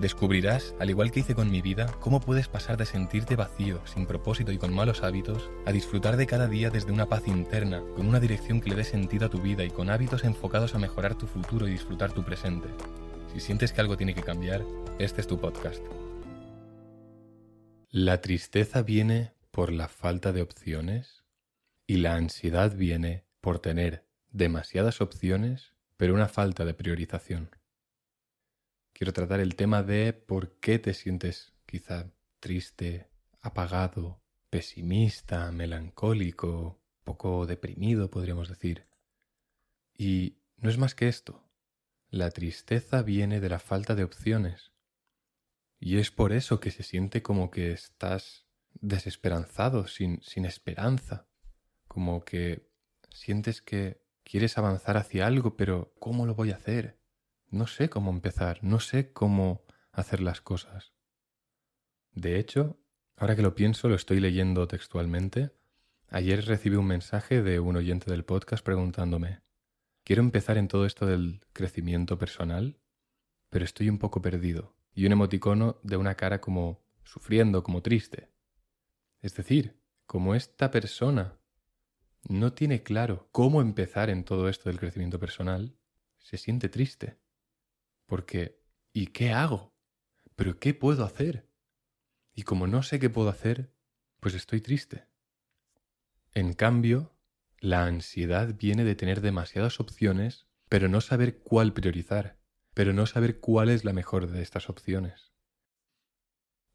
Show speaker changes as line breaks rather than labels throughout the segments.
Descubrirás, al igual que hice con mi vida, cómo puedes pasar de sentirte vacío, sin propósito y con malos hábitos, a disfrutar de cada día desde una paz interna, con una dirección que le dé sentido a tu vida y con hábitos enfocados a mejorar tu futuro y disfrutar tu presente. Si sientes que algo tiene que cambiar, este es tu podcast. La tristeza viene por la falta de opciones y la ansiedad viene por tener demasiadas opciones pero una falta de priorización quiero tratar el tema de por qué te sientes quizá triste, apagado, pesimista, melancólico, poco deprimido, podríamos decir. Y no es más que esto. La tristeza viene de la falta de opciones. Y es por eso que se siente como que estás desesperanzado, sin, sin esperanza. Como que sientes que quieres avanzar hacia algo, pero ¿cómo lo voy a hacer? No sé cómo empezar, no sé cómo hacer las cosas. De hecho, ahora que lo pienso, lo estoy leyendo textualmente. Ayer recibí un mensaje de un oyente del podcast preguntándome, quiero empezar en todo esto del crecimiento personal, pero estoy un poco perdido. Y un emoticono de una cara como sufriendo, como triste. Es decir, como esta persona no tiene claro cómo empezar en todo esto del crecimiento personal, se siente triste. Porque, ¿y qué hago? ¿Pero qué puedo hacer? Y como no sé qué puedo hacer, pues estoy triste. En cambio, la ansiedad viene de tener demasiadas opciones, pero no saber cuál priorizar, pero no saber cuál es la mejor de estas opciones.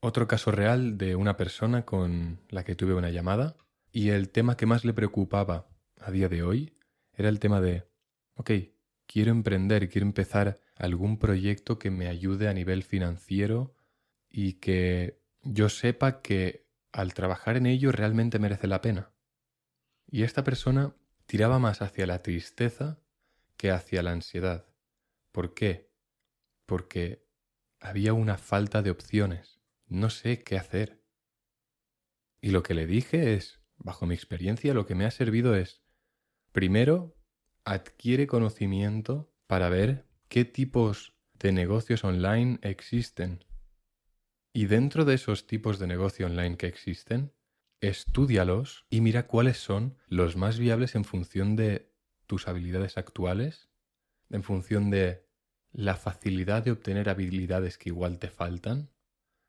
Otro caso real de una persona con la que tuve una llamada, y el tema que más le preocupaba a día de hoy era el tema de, ok, quiero emprender, quiero empezar algún proyecto que me ayude a nivel financiero y que yo sepa que al trabajar en ello realmente merece la pena. Y esta persona tiraba más hacia la tristeza que hacia la ansiedad. ¿Por qué? Porque había una falta de opciones. No sé qué hacer. Y lo que le dije es, bajo mi experiencia, lo que me ha servido es, primero, adquiere conocimiento para ver qué tipos de negocios online existen. Y dentro de esos tipos de negocio online que existen, estudialos y mira cuáles son los más viables en función de tus habilidades actuales, en función de la facilidad de obtener habilidades que igual te faltan,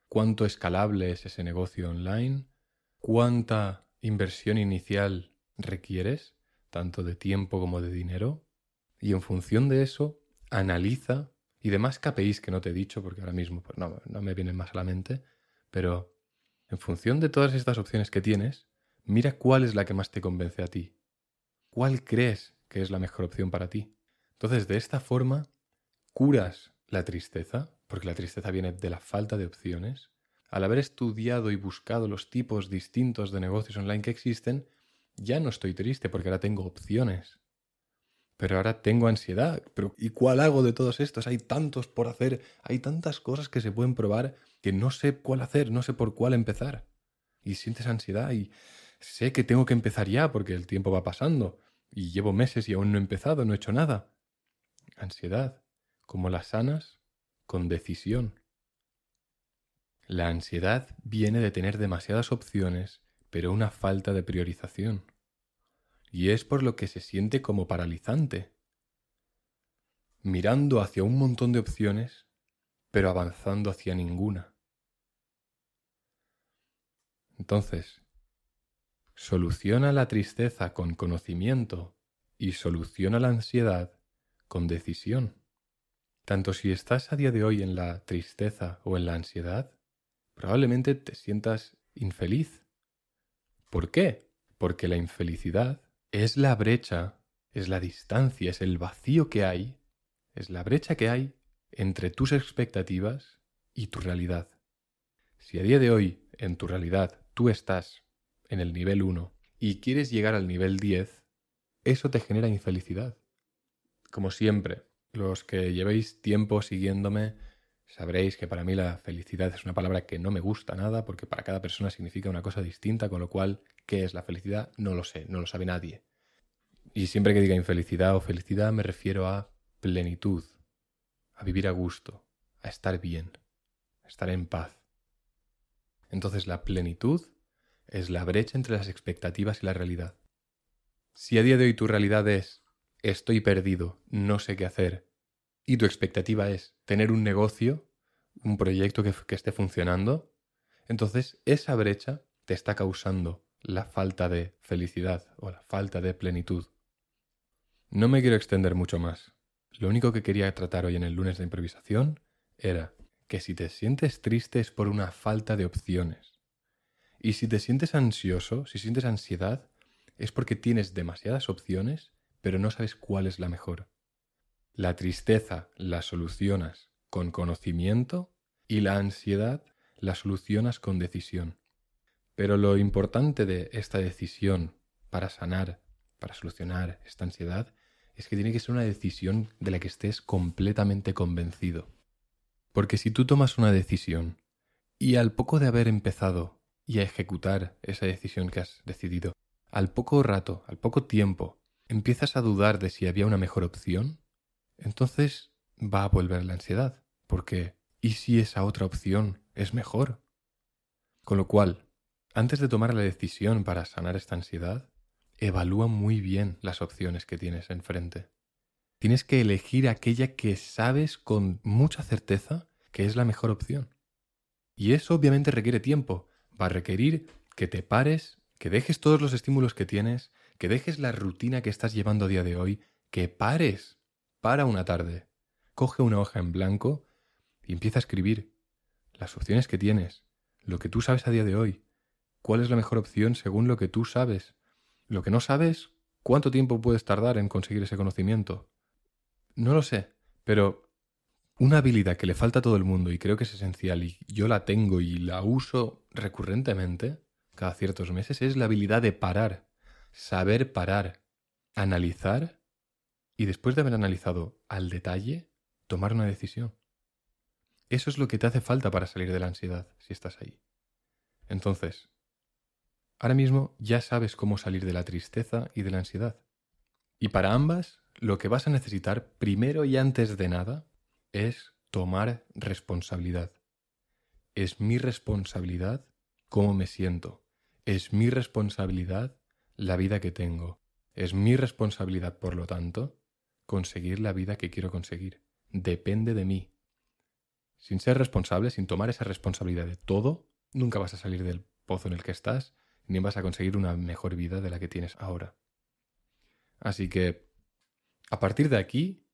cuánto escalable es ese negocio online, cuánta inversión inicial requieres tanto de tiempo como de dinero, y en función de eso analiza, y demás KPIs que no te he dicho, porque ahora mismo pues no, no me vienen más a la mente, pero en función de todas estas opciones que tienes, mira cuál es la que más te convence a ti. ¿Cuál crees que es la mejor opción para ti? Entonces, de esta forma, curas la tristeza, porque la tristeza viene de la falta de opciones. Al haber estudiado y buscado los tipos distintos de negocios online que existen, ya no estoy triste porque ahora tengo opciones. Pero ahora tengo ansiedad. Pero ¿y cuál hago de todos estos? Hay tantos por hacer, hay tantas cosas que se pueden probar que no sé cuál hacer, no sé por cuál empezar. Y sientes ansiedad y sé que tengo que empezar ya porque el tiempo va pasando y llevo meses y aún no he empezado, no he hecho nada. Ansiedad, como las sanas, con decisión. La ansiedad viene de tener demasiadas opciones pero una falta de priorización. Y es por lo que se siente como paralizante, mirando hacia un montón de opciones, pero avanzando hacia ninguna. Entonces, soluciona la tristeza con conocimiento y soluciona la ansiedad con decisión. Tanto si estás a día de hoy en la tristeza o en la ansiedad, probablemente te sientas infeliz ¿Por qué? Porque la infelicidad es la brecha, es la distancia, es el vacío que hay, es la brecha que hay entre tus expectativas y tu realidad. Si a día de hoy, en tu realidad, tú estás en el nivel 1 y quieres llegar al nivel 10, eso te genera infelicidad. Como siempre, Los que llevéis tiempo siguiéndome sabréis que para mí la felicidad es una palabra que no me gusta nada porque para cada persona significa una cosa distinta, con lo cual, ¿qué es la felicidad? No lo sé, no lo sabe nadie. Y siempre que diga infelicidad o felicidad me refiero a plenitud, a vivir a gusto, a estar bien, a estar en paz. Entonces la plenitud es la brecha entre las expectativas y la realidad. Si a día de hoy tu realidad es estoy perdido, no sé qué hacer, y tu expectativa es tener un negocio, un proyecto que, que esté funcionando, entonces esa brecha te está causando la falta de felicidad o la falta de plenitud. No me quiero extender mucho más. Lo único que quería tratar hoy en el lunes de improvisación era que si te sientes triste es por una falta de opciones. Y si te sientes ansioso, si sientes ansiedad, es porque tienes demasiadas opciones, pero no sabes cuál es la mejor. La tristeza la solucionas con conocimiento y la ansiedad la solucionas con decisión. Pero lo importante de esta decisión para sanar, para solucionar esta ansiedad, es que tiene que ser una decisión de la que estés completamente convencido. Porque si tú tomas una decisión y al poco de haber empezado y a ejecutar esa decisión que has decidido, al poco rato, al poco tiempo, empiezas a dudar de si había una mejor opción, entonces va a volver la ansiedad, porque ¿y si esa otra opción es mejor? Con lo cual, antes de tomar la decisión para sanar esta ansiedad, evalúa muy bien las opciones que tienes enfrente. Tienes que elegir aquella que sabes con mucha certeza que es la mejor opción. Y eso obviamente requiere tiempo. Va a requerir que te pares que dejes todos los estímulos que tienes, que dejes la rutina que estás llevando a día de hoy, que pares, para una tarde, coge una hoja en blanco y empieza a escribir las opciones que tienes, lo que tú sabes a día de hoy, cuál es la mejor opción según lo que tú sabes. Lo que no sabes, ¿cuánto tiempo puedes tardar en conseguir ese conocimiento? No lo sé, pero una habilidad que le falta a todo el mundo y creo que es esencial y yo la tengo y la uso recurrentemente cada ciertos meses es la habilidad de parar, saber parar, analizar y después de haber analizado al detalle, tomar una decisión. Eso es lo que te hace falta para salir de la ansiedad si estás ahí. Entonces, ahora mismo ya sabes cómo salir de la tristeza y de la ansiedad. Y para ambas, lo que vas a necesitar primero y antes de nada es tomar responsabilidad. Es mi responsabilidad cómo me siento, es mi responsabilidad la vida que tengo. Es mi responsabilidad, por lo tanto, conseguir la vida que quiero conseguir. Depende de mí. Sin ser responsable, sin tomar esa responsabilidad de todo, nunca vas a salir del pozo en el que estás, ni vas a conseguir una mejor vida de la que tienes ahora. Así que, a partir de aquí,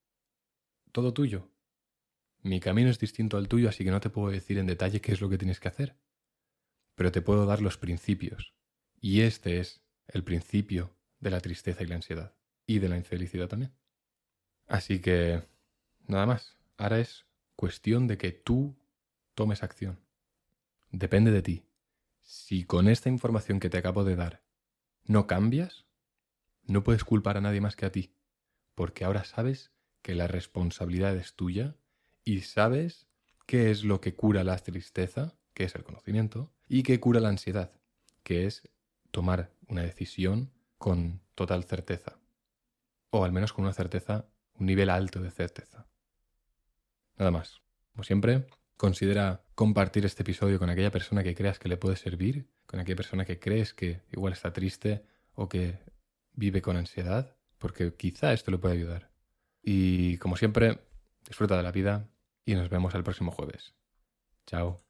todo tuyo. Mi camino es distinto al tuyo, así que no te puedo decir en detalle qué es lo que tienes que hacer pero te puedo dar los principios. Y este es el principio de la tristeza y la ansiedad. Y de la infelicidad también. Así que, nada más. Ahora es cuestión de que tú tomes acción. Depende de ti. Si con esta información que te acabo de dar no cambias, no puedes culpar a nadie más que a ti. Porque ahora sabes que la responsabilidad es tuya y sabes qué es lo que cura la tristeza, que es el conocimiento, y que cura la ansiedad, que es tomar una decisión con total certeza, o al menos con una certeza, un nivel alto de certeza. Nada más. Como siempre, considera compartir este episodio con aquella persona que creas que le puede servir, con aquella persona que crees que igual está triste o que vive con ansiedad, porque quizá esto le puede ayudar. Y como siempre, disfruta de la vida y nos vemos el próximo jueves. Chao.